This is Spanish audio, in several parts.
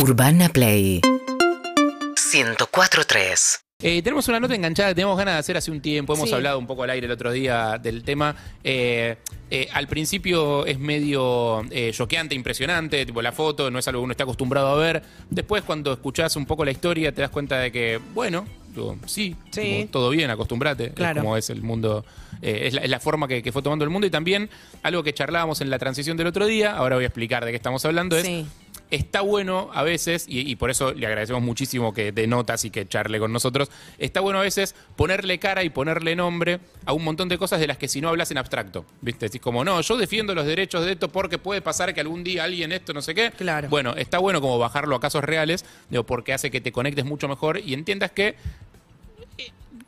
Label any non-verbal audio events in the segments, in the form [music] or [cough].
Urbana Play 104.3 Eh, tenemos una nota enganchada que tenemos ganas de hacer hace un tiempo. Hemos Sí. hablado un poco al aire el otro día del tema. Eh, eh, al principio es medio eh, choqueante, impresionante, tipo la foto, no es algo que uno está acostumbrado a ver. Después, cuando escuchás un poco la historia, te das cuenta de que, bueno, digo, sí, Sí. como todo bien, acostúmbrate. Claro. Es como es el mundo, eh, es, la, es la forma que, que fue tomando el mundo. Y también algo que charlábamos en la transición del otro día, ahora voy a explicar de qué estamos hablando, es Sí. Está bueno a veces, y, y por eso le agradecemos muchísimo que de notas y que charle con nosotros, está bueno a veces ponerle cara y ponerle nombre a un montón de cosas de las que si no hablas en abstracto, ¿viste? Decís como, no, yo defiendo los derechos de esto porque puede pasar que algún día alguien esto, no sé qué. Claro. Bueno, está bueno como bajarlo a casos reales, digo, porque hace que te conectes mucho mejor y entiendas que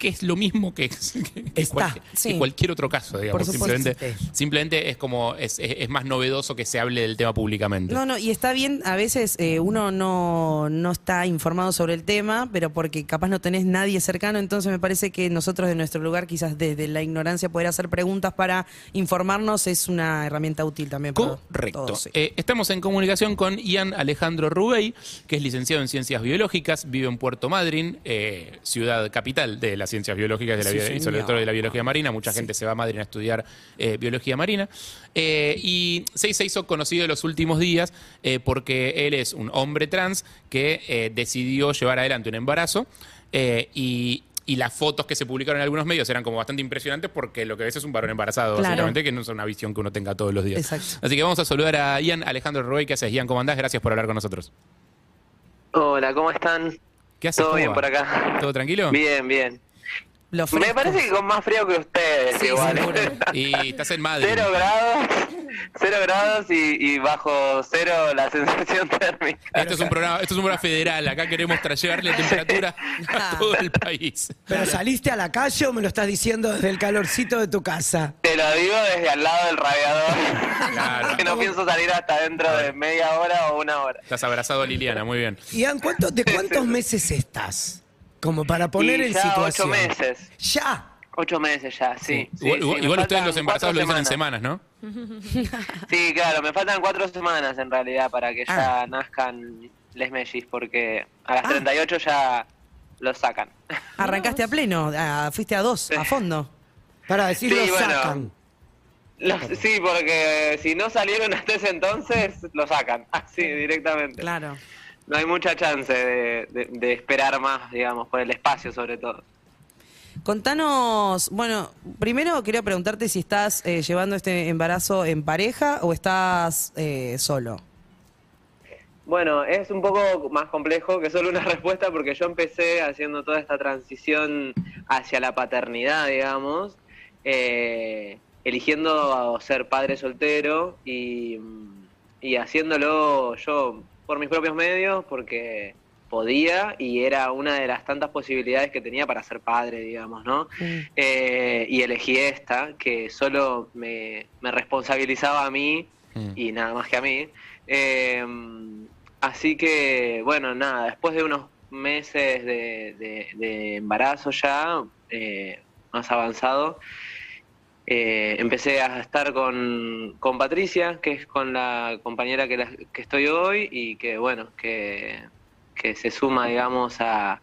que es lo mismo que, [laughs] que- que Está, cualquier, que cualquier otro caso, digamos. Simplemente, simplemente es como, es, es- es más novedoso que se hable del tema públicamente. No, no, y está bien, a veces eh, uno no, no está informado sobre el tema, pero porque capaz no tenés nadie cercano, entonces me parece que nosotros de nuestro lugar, quizás desde la ignorancia, poder hacer preguntas para informarnos es una herramienta útil también para Correcto. todos, sí. Eh, estamos en comunicación con Ian Alejandro Rubey, que es licenciado en Ciencias Biológicas, vive en Puerto Madryn, eh, ciudad capital de las ciencias biológicas de la Sí, bio- y sobre todo de la biología marina. Mucha gente se va a Madryn a estudiar eh, biología marina. Eh, y se, se hizo conocido en los últimos días eh, porque él es un hombre trans que eh, decidió llevar adelante un embarazo eh, y... y las fotos que se publicaron en algunos medios eran como bastante impresionantes porque lo que ves es un varón embarazado, Claro. básicamente, que no es una visión que uno tenga todos los días. Exacto. Así que vamos a saludar a Ian Alejandro Rubey. ¿Qué haces, Ian? ¿Cómo andás? Gracias por hablar con nosotros. Hola, ¿cómo están? ¿Qué haces? ¿Todo ¿Cómo bien va? por acá? ¿Todo tranquilo? Bien, bien. Me parece que con más frío que ustedes, Sí, igual. [laughs] Y estás en Madrid. cero grados, cero grados y, y bajo cero la sensación [laughs] térmica. Esto es un programa, esto es un programa federal. Acá queremos llevarle temperatura a todo el país. ¿Pero saliste a la calle o me lo estás diciendo desde el calorcito de tu casa? Te lo digo desde al lado del radiador. Claro. [laughs] que no pienso salir hasta dentro de media hora o una hora. Estás abrazado a Liliana, muy bien. Ian, ¿cuánto, ¿de cuántos meses estás? Como para poner y en ya situación. ocho meses. Ya. Ocho meses ya, sí. sí, igual sí, igual- ustedes los embarazados lo dicen en semanas, ¿no? Sí, claro, me faltan cuatro semanas en realidad para que Ah. ya nazcan les mellis, porque a las Ah. 38 ya los sacan. Arrancaste a pleno, a- fuiste a dos, a fondo. Para decirlo, Sí, bueno. sacan. Los- sí, porque si no salieron hasta ese entonces, lo sacan, [laughs] así directamente. Claro. No hay mucha chance de, de- de esperar más, digamos, por el espacio sobre todo. Contanos, bueno, primero quería preguntarte si estás eh, llevando este embarazo en pareja o estás eh, solo. Bueno, es un poco más complejo que solo una [laughs] respuesta porque yo empecé haciendo toda esta transición hacia la paternidad, digamos, eh, eligiendo ser padre soltero y, y haciéndolo yo por mis propios medios porque podía y era una de las tantas posibilidades que tenía para ser padre, digamos, ¿no? Eh, y elegí esta, que solo me, me responsabilizaba a mí Mm. y nada más que a mí. Eh, así que, bueno, nada, después de unos meses de, de- de embarazo ya, eh, más avanzado, eh, empecé a estar con, con Patricia, que es con la compañera que, la- que estoy hoy y que, bueno, que, que se suma, digamos, a,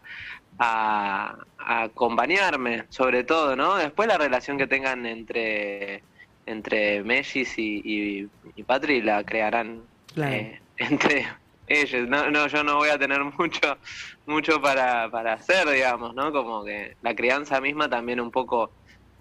a, a acompañarme, sobre todo, ¿no? Después la relación que tengan entre, entre Mellis y, y, y Patri la crearán Claro. eh, entre ellos. No, no, yo no voy a tener mucho, mucho para, para hacer, digamos, ¿no? Como que la crianza misma también un poco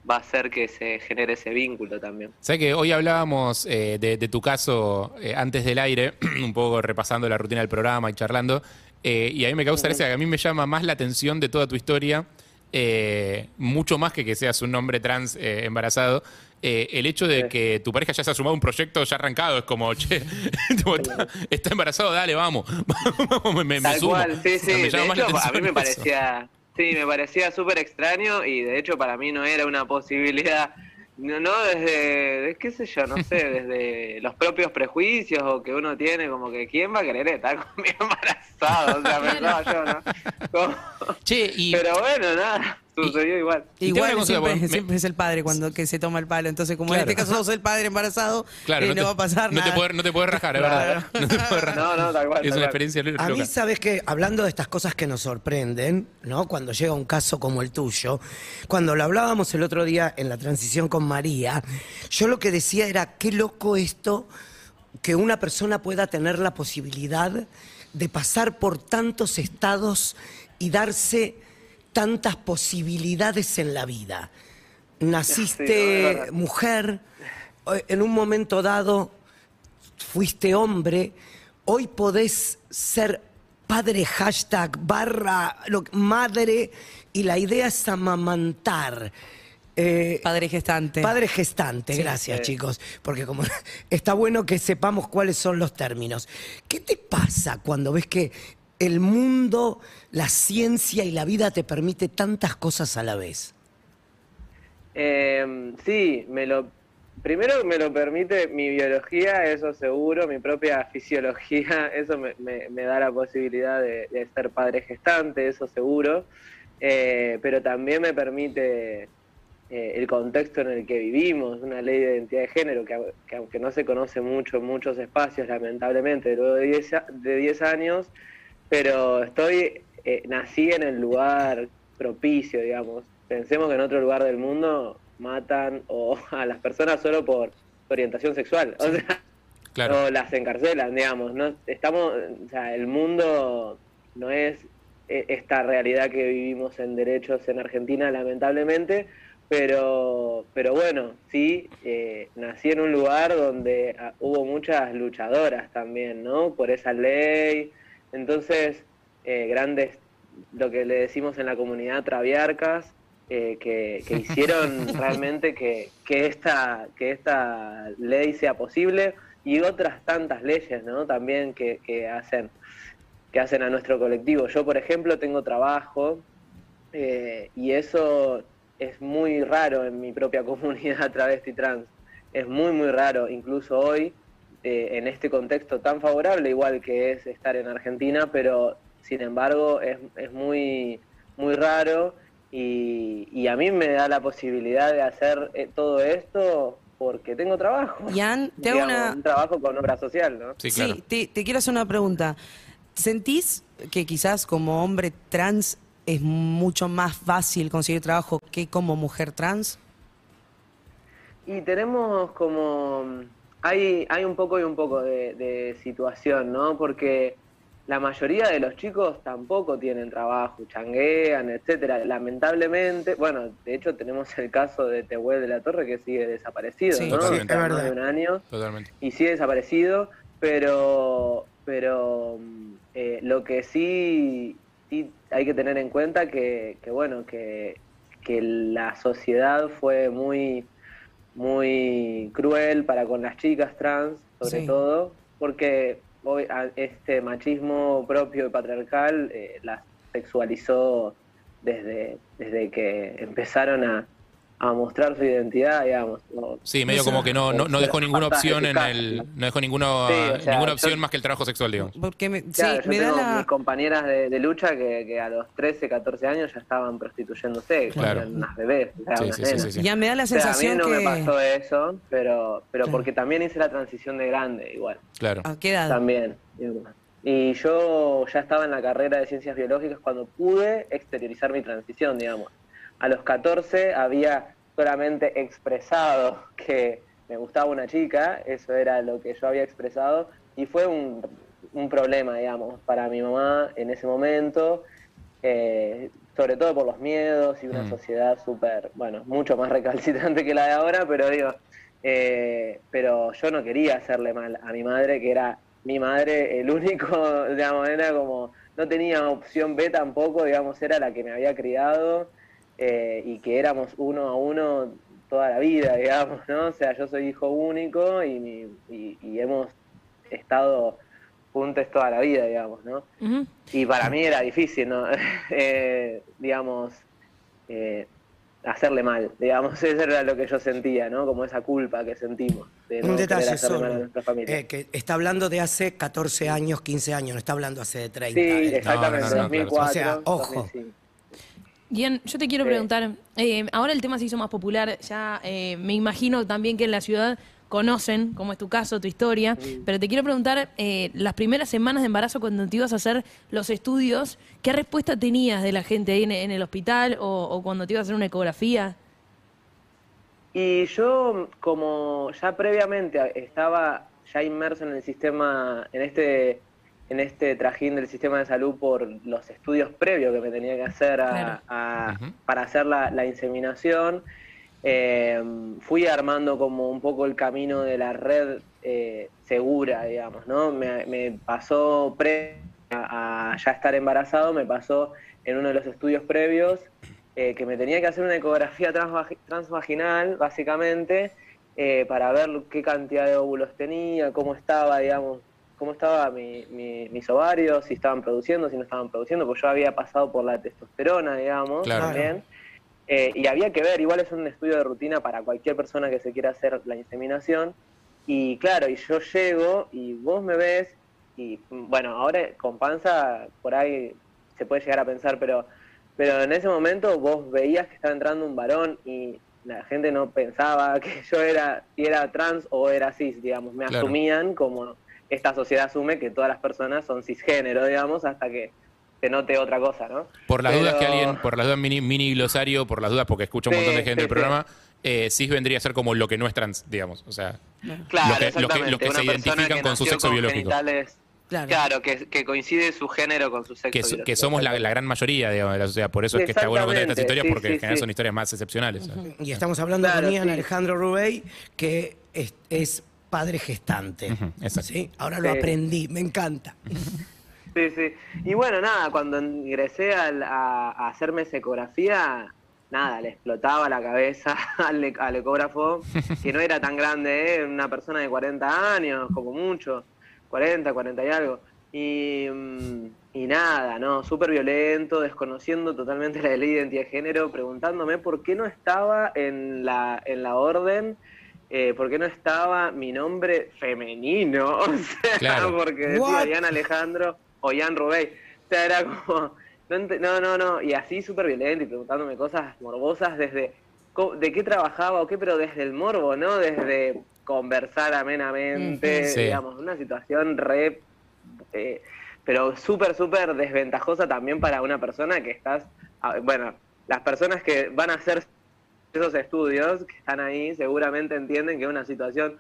va a hacer que se genere ese vínculo también. Sabes que hoy hablábamos eh, de, de tu caso eh, antes del aire, [clears throat] un poco repasando la rutina del programa y charlando, eh, y a mí me causa gracia que a mí me llama más la atención de toda tu historia, eh, mucho más que que seas un hombre trans eh, embarazado. eh, el hecho de Sí. que tu pareja ya se ha sumado a un proyecto ya arrancado es como, che, [laughs] está, está embarazado, dale, vamos, [laughs] me, me Tal sumo. cual, sí, sí. Me De hecho, a mí me parecía, sí, me parecía súper extraño y de hecho para mí no era una posibilidad, no, no desde, de- qué sé yo, no [laughs] sé, desde los propios prejuicios o que uno tiene, como que quién va a querer estar [laughs] conmigo embarazado, o sea, pensaba yo, ¿no? [laughs] Como- Che, y Pero bueno, nada, sucedió igual. Igual siempre, porque me- siempre es el padre cuando que se toma el palo. Entonces, como Claro. en este caso sos el padre embarazado, Claro, eh, no, te, va a pasar no nada. Te puedes, no te puedes rajar, es verdad. [laughs] No te puedes rajar. No, no, tal cual, Es tal una experiencia loca. A mí, sabes que hablando de estas cosas que nos sorprenden, ¿no? Cuando llega un caso como el tuyo, cuando lo hablábamos el otro día en la transición con María, yo lo que decía era, qué loco esto que una persona pueda tener la posibilidad de pasar por tantos estados y darse tantas posibilidades en la vida. Sí, no, es Naciste mujer, eh, en un momento dado fuiste hombre, hoy podés ser padre hashtag barra lo- madre y la idea es amamantar. Eh, Padre gestante. Padre gestante, gracias Sí. chicos, porque como [laughs] está bueno que sepamos cuáles son los términos. ¿Qué te pasa cuando ves que el mundo, la ciencia y la vida te permite tantas cosas a la vez? Eh, sí, primero me lo permite mi biología, eso seguro, mi propia fisiología, [laughs] eso me, da la posibilidad de, de ser padre gestante, eso seguro, Eh, pero también me permite eh, el contexto en el que vivimos, una ley de identidad de género que, au- que aunque no se conoce mucho en muchos espacios, lamentablemente, luego de 10, a- de 10 años, pero estoy, eh, nací en el lugar propicio, digamos. Pensemos que en otro lugar del mundo matan o [laughs] a las personas solo por orientación sexual, o sea, Claro. o las encarcelan, digamos. No estamos, o sea, el mundo no es eh, esta realidad que vivimos en derechos en Argentina, lamentablemente, pero, pero bueno, sí, eh, nací en un lugar donde ah, hubo muchas luchadoras también, ¿no? Por esa ley. Entonces, eh, grandes, lo que le decimos en la comunidad, traviarcas, eh, que, que [laughs] hicieron realmente que, que, esta, que esta ley sea posible y otras tantas leyes, ¿no? También que, que hacen que hacen a nuestro colectivo. Yo, por ejemplo, tengo trabajo eh, y eso es muy raro en mi propia [laughs] comunidad travesti trans. Es muy, muy raro, incluso hoy, eh, en este contexto tan favorable, igual que es estar en Argentina, pero sin embargo es, es muy, muy raro y, y a mí me da la posibilidad de hacer eh, todo esto porque tengo trabajo. Ian, te hago Digamos, una- Un trabajo con obra social, ¿no? Sí, claro. te, te quiero hacer una pregunta. ¿Sentís que quizás como hombre trans es mucho más fácil conseguir trabajo que como mujer trans? Y tenemos como... Hay, hay un poco y un poco de, de situación, ¿no? Porque la mayoría de los chicos tampoco tienen trabajo, changuean, etcétera. Lamentablemente, bueno, de hecho tenemos el caso de Tehuel de la Torre que sigue desaparecido, Sí. ¿no? Es más verdad. de un año Totalmente. y sigue desaparecido, pero, pero eh, lo que sí, sí hay que tener en cuenta que, que bueno, que, que la sociedad fue muy, muy cruel para con las chicas trans, sobre Sí. todo, porque hoy a- este machismo propio y patriarcal eh, las sexualizó desde, desde que empezaron a, a mostrar su identidad, digamos. o- Sí, medio como que no, no, no dejó ninguna opción en el. No dejó ninguna, Sí, o sea, ninguna yo- opción más que el trabajo sexual, digamos. Porque me, Claro, sí, yo me da tengo la... mis compañeras de, de lucha que, que a los 13, 14 años ya estaban prostituyéndose, Claro. eran unas bebés. o sea, Sí, unas sí, sí, nenas. sí, sí. Ya me da la O sea, a mí sensación no que... me pasó eso, pero, pero Claro. porque también hice la transición de grande, igual, Claro. ¿A qué edad? también. Y yo ya estaba en la carrera de ciencias biológicas cuando pude exteriorizar mi transición, digamos. A los 14 había solamente expresado que me gustaba una chica, eso era lo que yo había expresado, y fue un, un problema, digamos, para mi mamá en ese momento, eh, sobre todo por los miedos y una Mm. sociedad súper, bueno, mucho más recalcitrante que la de ahora, pero digo, eh, pero yo no quería hacerle mal a mi madre, que era mi madre, el único, [laughs] digamos, era como, no tenía opción B tampoco, digamos, era la que me había criado eh, y que éramos uno a uno toda la vida, digamos, ¿no? O sea, yo soy hijo único y, y, y hemos estado juntos toda la vida, digamos, ¿no? Ujú. Y para mí era difícil, ¿no? [laughs] Eh, digamos, eh, hacerle mal, digamos, [laughs] eso era lo que yo sentía, ¿no? Como esa culpa que sentimos de no Un detalle mal a solo, nuestra familia. eh, que está hablando de hace 14 años, 15 años, no está hablando hace de 30. sí, exactamente, no, no, no, claro. 2004. O sea, ojo. 2005. Bien, yo te quiero Sí. preguntar, eh, ahora el tema se hizo más popular, ya eh, me imagino también que en la ciudad conocen, como es tu caso, tu historia, pero te quiero preguntar, eh, las primeras semanas de embarazo cuando te ibas a hacer los estudios, ¿qué respuesta tenías de la gente ahí en, en el hospital o, o cuando te ibas a hacer una ecografía? Y yo, como ya previamente estaba ya inmerso en el sistema, en este, en este trajín del sistema de salud por los estudios previos que me tenía que hacer a- Claro. a- Ujú. para hacer la, la inseminación, eh, fui armando como un poco el camino de la red eh, segura, digamos, ¿no? Me, me pasó pre a, a ya estar embarazado, me pasó en uno de los estudios previos eh, que me tenía que hacer una ecografía transvagi- transvaginal, básicamente, eh, para ver qué cantidad de óvulos tenía, cómo estaba, digamos, cómo estaba mi- mi- mis ovarios, si estaban produciendo, si no estaban produciendo, porque yo había pasado por la testosterona, digamos, Claro. también. Eh, y había que ver, igual es un estudio de rutina para cualquier persona que se quiera hacer la inseminación. Y claro, y yo llego y vos me ves, y bueno, ahora con panza por ahí se puede llegar a pensar, pero, pero en ese momento vos veías que estaba entrando un varón y la gente no pensaba [laughs] que yo era, si era trans o era cis, digamos, me Claro. asumían como esta sociedad asume que todas las personas son cisgénero, digamos, hasta que se note otra cosa, ¿no? Por las Pero- dudas que alguien, por las dudas mini, mini glosario, por las dudas porque escucha un Sí, montón de gente sí, del programa, eh, cis vendría a ser como lo que no es trans, digamos. O sea, Claro, Los que- los que- exactamente. los que se identifican que con su sexo con biológico. genitales- Claro. Claro, que, que coincide su género con su sexo que, biológico. que somos la, la gran mayoría, digamos, de la sociedad. Por eso es que está bueno contar estas historias sí, porque sí, en general sí. son historias más excepcionales. Y estamos hablando Claro, sí. Alejandro Rubey, que es, es padre gestante. Ujú, exacto. ¿Sí? Ahora lo Sí. aprendí, me encanta. [laughs] Sí, sí. Y bueno, nada, cuando ingresé al- a, a hacerme esa ecografía, nada, le explotaba la cabeza [laughs] al, al ecógrafo, que no era tan grande, ¿eh? una persona de 40 años, como mucho, 40, 40 y algo. Y, mm, y nada, ¿no? Súper violento, desconociendo totalmente la ley de identidad de género, preguntándome por qué no estaba en la, en la orden, eh, por qué no estaba mi nombre femenino, [laughs] o sea, Claro. porque decía? Ian Alejandro o Ian Rubey. O sea, era como, [laughs] no, no, no, no, y así súper violento y preguntándome cosas morbosas desde de qué trabajaba o qué, pero desde el morbo, ¿no? Desde conversar amenamente. Sí. digamos, una situación re, eh, pero súper, súper desventajosa también para una persona que estás, ah, bueno, las personas que van a hacer esos estudios que están ahí seguramente entienden que es una situación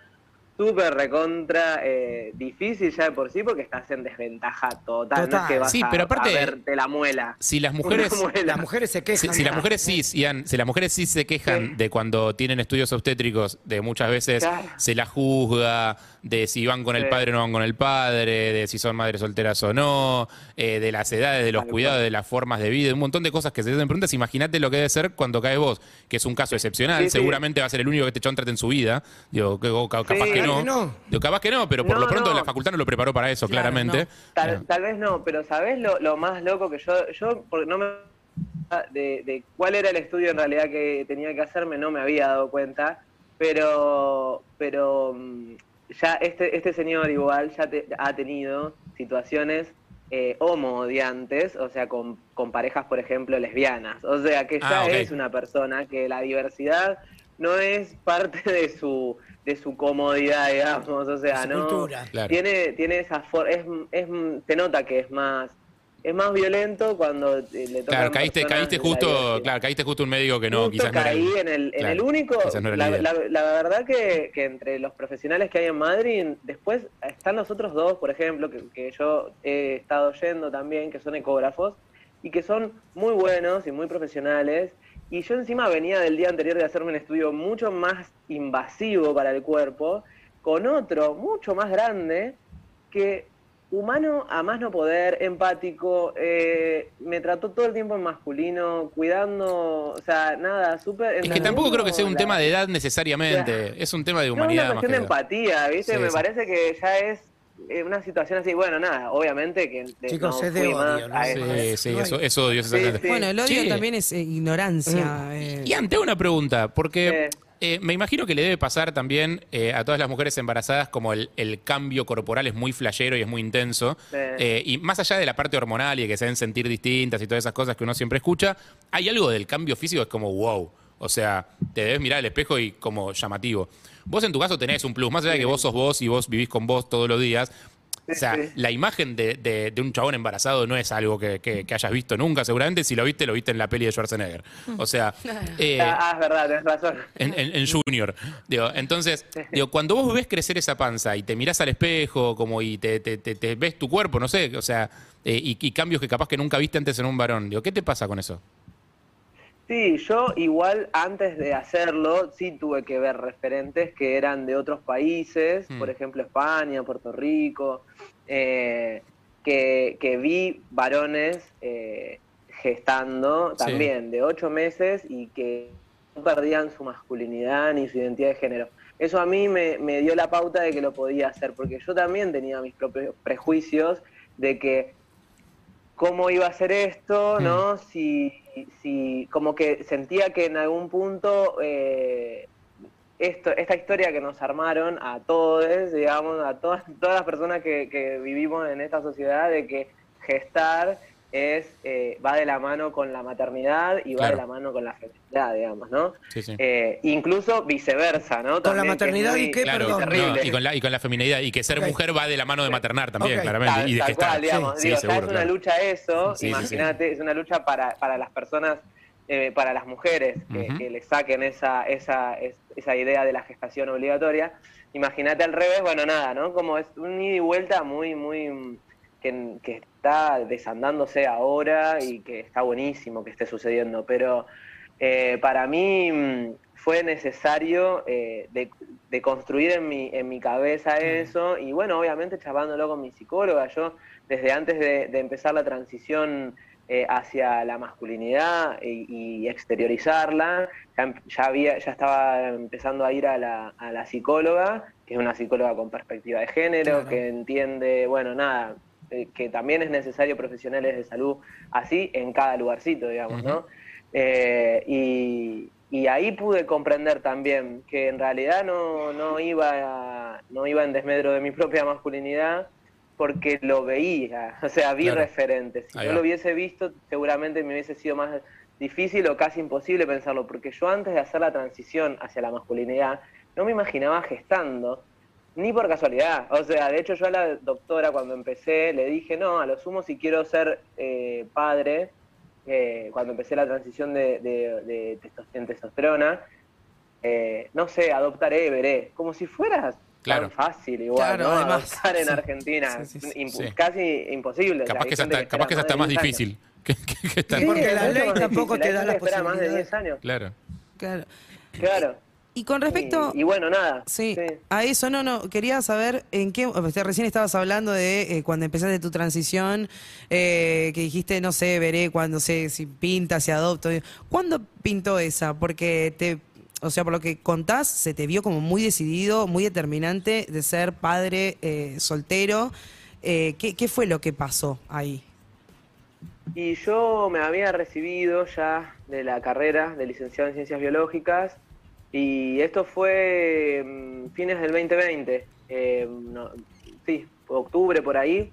súper recontra eh, difícil ya de por sí porque estás en desventaja total, no es Total. que vas Sí, a, pero aparte- a verte la muela. Si las [laughs] mujeres... Las se Si, quejan. si las mujeres cis, Ian, si las mujeres cis se quejan Sí. de cuando tienen estudios obstétricos, de muchas veces Claro. se las juzga, de si van con el Sí. padre o no van con el padre, de si son madres solteras o no, eh, de las edades, de los cuidados, de las formas de vida, un montón de cosas que se hacen preguntas. Imagínate lo que debe ser cuando caes vos, que es un caso excepcional, Sí, sí. seguramente va a ser el único que este chabón trate en su vida. Digo, capaz Sí. que no. no. Capaz que no, pero por No, lo pronto no. la facultad no lo preparó para eso, Claro, claramente. no. Tal, Eh, tal vez no, pero ¿sabés lo, lo más loco que yo, yo porque no me de, de cuál era el estudio en realidad que tenía que hacerme, no me había dado cuenta, pero pero mm, ya este, este señor igual ya te- ha tenido situaciones eh, homo-odiantes, o sea, con, con parejas, por ejemplo, lesbianas. O sea, que ya Ah, es una persona que la diversidad no es parte de su de su comodidad, digamos, o sea, su no cultura. Tiene tiene esa forma, es, es se nota que es más es más violento cuando le toca Claro, caíste, caíste justo, claro, caíste justo un médico que no, Justo quizás no era caí en el, en claro, el único, no la verdad que, que entre los profesionales que hay en Madrid, después están los otros dos, por ejemplo, que, que yo he estado yendo también, que son ecógrafos, y que son muy buenos y muy profesionales, y yo encima venía del día anterior de hacerme un estudio mucho más invasivo para el cuerpo, con otro mucho más grande, que humano a más no poder, empático, eh, me trató todo el tiempo en masculino, cuidando, o sea, nada, súper... Es que tampoco creo que sea un la- tema de edad necesariamente, es un tema de no, humanidad una más cuestión que de edad. empatía, ¿viste? Sí, me sí. parece que ya es una situación así, bueno, nada, obviamente que... de- Chicos, no es de odio, Sí, eso. Sí, eso, eso odio Sí, exactamente. sí. Bueno, el odio Sí. también es eh, ignorancia. eh. Y ante una pregunta, porque Sí. eh, me imagino que le debe pasar también eh, a todas las mujeres embarazadas como el, el cambio corporal es muy flashero y es muy intenso. Sí. Eh, y más allá de la parte hormonal y de que se deben sentir distintas y todas esas cosas que uno siempre escucha, hay algo del cambio físico que es como wow. O sea, te debes mirar al espejo y como llamativo. Vos en tu caso tenés un plus, más allá de que vos sos vos y vos vivís con vos todos los días. O sea, la imagen de, de- de un chabón embarazado no es algo que, que- que hayas visto nunca, seguramente. Si lo viste, lo viste en la peli de Schwarzenegger. O sea, [laughs] eh, Ah, ah, es verdad, tenés razón. en, en- en Junior. Digo, entonces, digo, cuando vos ves crecer esa panza y te mirás al espejo como y te, te- te- te ves tu cuerpo, no sé, o sea, eh, y, y cambios que capaz que nunca viste antes en un varón, digo, ¿qué te pasa con eso? Sí, yo igual antes de hacerlo sí tuve que ver referentes que eran de otros países, Mm. por ejemplo España, Puerto Rico, eh, que, que vi varones eh, gestando Sí. también de ocho meses y que no perdían su masculinidad ni su identidad de género. Eso a mí me, me dio la pauta de que lo podía hacer, porque yo también tenía mis propios prejuicios de que cómo iba a ser esto, ¿no? Si, si como que sentía que en algún punto eh, esto, esta historia que nos armaron a todos, digamos, a todas, todas las personas que, que vivimos en esta sociedad, de que gestar es eh, va de la mano con la maternidad y va Claro. de la mano con la feminidad, digamos, ¿no? Sí, sí. Eh, incluso viceversa, ¿no? Con la que maternidad muy- y qué, Claro, perdón. terrible. no, y, con la, y con la feminidad, y que ser mujer va de la mano de maternar también, Ok. claramente, Tal, y de tal gestar. cual, digamos. Sí, Digo, sí, ya seguro, es una claro. lucha eso, Sí, sí, sí. imagínate, es una lucha para, para las personas, eh, para las mujeres que, le saquen esa, esa, es- esa idea de la gestación obligatoria. Imagínate al revés, bueno, nada, ¿no? Como es un ida y vuelta muy, muy, que, que está desandándose ahora y que está buenísimo que esté sucediendo, pero eh, para mí mm, fue necesario eh, de, de construir en mi, en mi cabeza eso y bueno, obviamente charlándolo con mi psicóloga, yo desde antes de, de empezar la transición eh, hacia la masculinidad y, y exteriorizarla, ya, em- ya, había, ya estaba empezando a ir a la, a la psicóloga, que es una psicóloga con perspectiva de género, Claro. que entiende, bueno, nada, eh, que también es necesario profesionales de salud así en cada lugarcito, digamos, ¿no? Eh, y, y ahí pude comprender también que en realidad no, no, iba, a- no iba en desmedro de mi propia masculinidad porque lo veía, [laughs] o sea, vi Claro. referentes. Si va. lo hubiese visto, seguramente me hubiese sido más difícil o casi imposible pensarlo, porque yo antes de hacer la transición hacia la masculinidad, no me imaginaba gestando, ni por casualidad. O sea, de hecho yo a la doctora cuando empecé le dije, no, a lo sumo si quiero ser eh, padre, eh, cuando empecé la transición de, de, de en testosterona, eh, no sé, adoptaré, veré, como si fueras Claro. tan fácil igual, Claro, ¿no? además, Adoptar en sí. Argentina, Sí, sí, sí. impu- Sí. casi imposible. o sea, Capaz hay que es hasta, capaz que es hasta más más de 10 años. difícil. [laughs] que, que- que estar- Sí, porque la ley tampoco te da espera más de posibilidades. 10 años. Claro. Claro. Claro. Y con respecto... Y, y bueno, nada. Sí, a eso no, no, quería saber en qué, recién estabas hablando de eh, cuando empezaste tu transición, eh, que dijiste, no sé, veré cuando sé si pinta, si adopto. ¿Cuándo pintó esa? Porque te, o sea, por lo que contás, se te vio como muy decidido, muy determinante de ser padre eh, soltero. Eh, ¿qué, ¿Qué fue lo que pasó ahí? Y yo me había recibido ya de la carrera de licenciado en Ciencias Biológicas y esto fue mm, fines del 2020, eh, no, sí, octubre por ahí.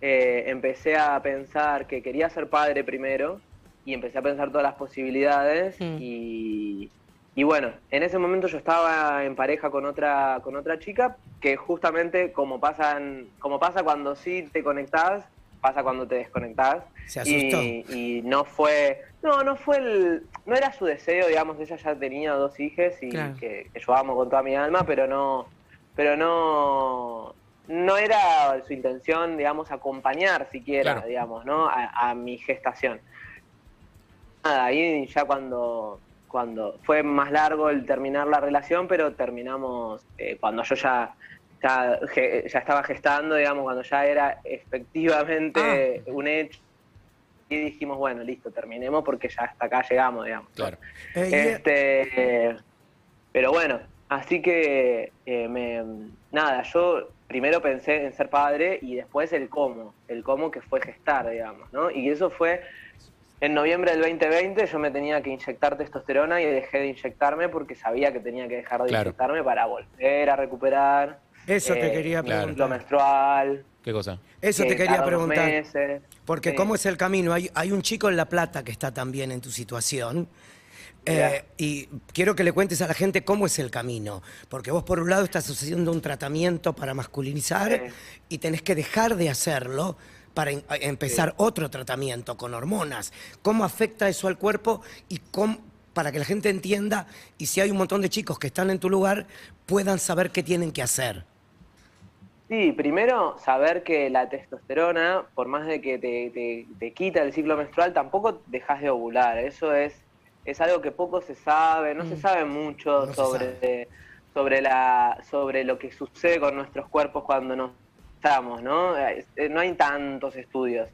Eh, empecé a pensar que quería ser padre primero y empecé a pensar todas las posibilidades Mm. y, y bueno, en ese momento yo estaba en pareja con otra con otra chica que justamente como pasan como pasa cuando sí te conectás, pasa cuando te desconectás. Se asustó. Y, y no fue, no, no fue el, no era su deseo, digamos, ella ya tenía dos hijas y Claro. que, que yo amo con toda mi alma, pero no, pero no, no era su intención, digamos, acompañar siquiera, Claro. digamos, ¿no? A, a mi gestación. Nada, ahí ya cuando, cuando fue más largo el terminar la relación, pero terminamos eh, cuando yo ya, ya, ya estaba gestando, digamos, cuando ya era efectivamente un hecho. Y dijimos, bueno, listo, terminemos porque ya hasta acá llegamos, digamos. Claro. Eh, y- Este, pero bueno, así que eh, me, nada, yo primero pensé en ser padre y después el cómo, el cómo que fue gestar, digamos, ¿no? Y eso fue en noviembre del 2020 yo me tenía que inyectar testosterona y dejé de inyectarme porque sabía que tenía que dejar de Claro. inyectarme para volver a recuperar. Eso te eh, quería preguntar. menstrual. ¿Qué cosa? Eso te quería preguntar. meses. Porque Sí. cómo es el camino. Hay, hay un chico en La Plata que está también en tu situación. eh, y quiero que le cuentes a la gente cómo es el camino. Porque vos por un lado estás haciendo un tratamiento para masculinizar Sí. y tenés que dejar de hacerlo para em- empezar otro tratamiento con hormonas. ¿Cómo afecta eso al cuerpo y cómo, para que la gente entienda y si hay un montón de chicos que están en tu lugar puedan saber qué tienen que hacer? Sí, primero saber que la testosterona, por más de que te, te- te quita el ciclo menstrual, tampoco dejas de ovular. Eso es, es algo que poco se sabe, no se sabe mucho Mm. No se sobre, sobre, la, sobre lo que sucede con nuestros cuerpos cuando nos estamos, ¿no? Eh, No hay tantos estudios.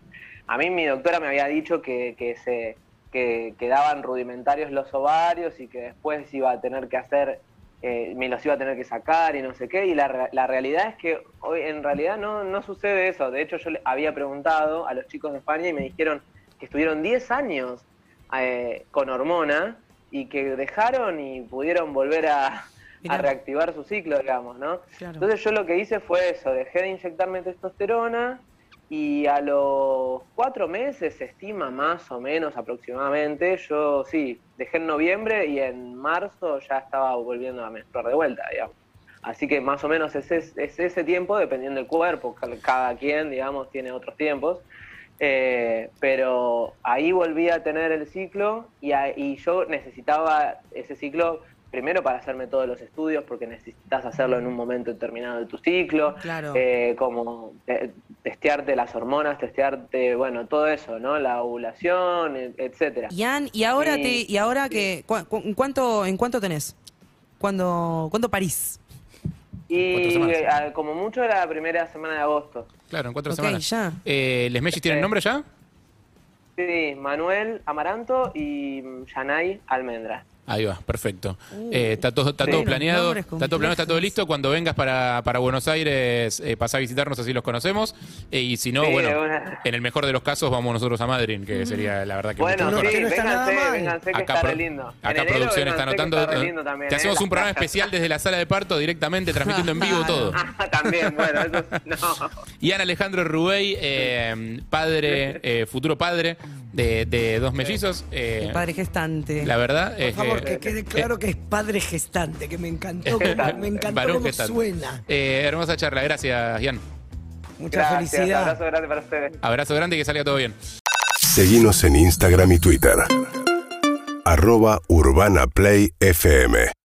A mí mi doctora me había dicho que, que se que quedaban rudimentarios los ovarios y que después iba a tener que hacer eh, me los iba a tener que sacar y no sé qué, y la, la realidad es que hoy en realidad no, no sucede eso. De hecho, yo le había preguntado a los chicos de España y me dijeron que estuvieron 10 años eh, con hormona y que dejaron y pudieron volver a, reactivar su ciclo, digamos, ¿no? Claro. Entonces yo lo que hice fue eso, dejé de inyectarme testosterona y a los cuatro meses se estima más o menos aproximadamente, yo sí, dejé en noviembre y en marzo ya estaba volviendo a menstruar de vuelta, digamos. Así que más o menos es, es, es ese tiempo dependiendo del cuerpo, ca- cada quien, digamos, tiene otros tiempos. Eh, pero ahí volví a tener el ciclo y, a- y yo necesitaba ese ciclo primero para hacerme todos los estudios porque necesitas hacerlo en un momento determinado de tu ciclo, Claro. eh, como te- testearte las hormonas, testearte, bueno, todo eso, ¿no? La ovulación, e- etcétera. Ian, y ahora Sí. te, y ahora que cu- cu- ¿en cuánto en cuánto tenés? ¿Cuándo, ¿cuándo parís? Y eh, como mucho era la primera semana de agosto. Claro, en cuatro semanas. ya. Eh, ¿Les Mellis tienen nombre ya? Sí, Manuel Amaranto y Yanay Almendra. Ahí va, perfecto. Uh, Eh, está todo, está sí. todo planeado, está todo planeado, está todo listo. Cuando vengas para, para Buenos Aires, eh, pasá a visitarnos, así los conocemos. Eh, y si no, Sí, bueno, una. en el mejor de los casos vamos nosotros a Madrid, que sería la verdad que Bueno, mucho no, mejor. sí, que vénganse, vénganse Acá, está re lindo. En acá enero, producción está anotando. está lindo también, te ¿eh? hacemos un programa especial desde la sala de parto, directamente transmitiendo en vivo [laughs] todo. Ah, [laughs] también, bueno, eso [laughs] no. Ian Alejandro Rubey, eh, padre, eh, futuro padre de, de dos mellizos. eh, El padre gestante. la verdad Por es favor, que, que quede claro que es padre gestante, que me encantó, [laughs] me encantó cómo gestante. suena. Eh, hermosa charla, gracias, Ian. Mucha Gracias, felicidad. abrazo grande para ustedes. Abrazo grande y que salga todo bien. Seguinos en Instagram y Twitter. Arroba Urbana Play FM.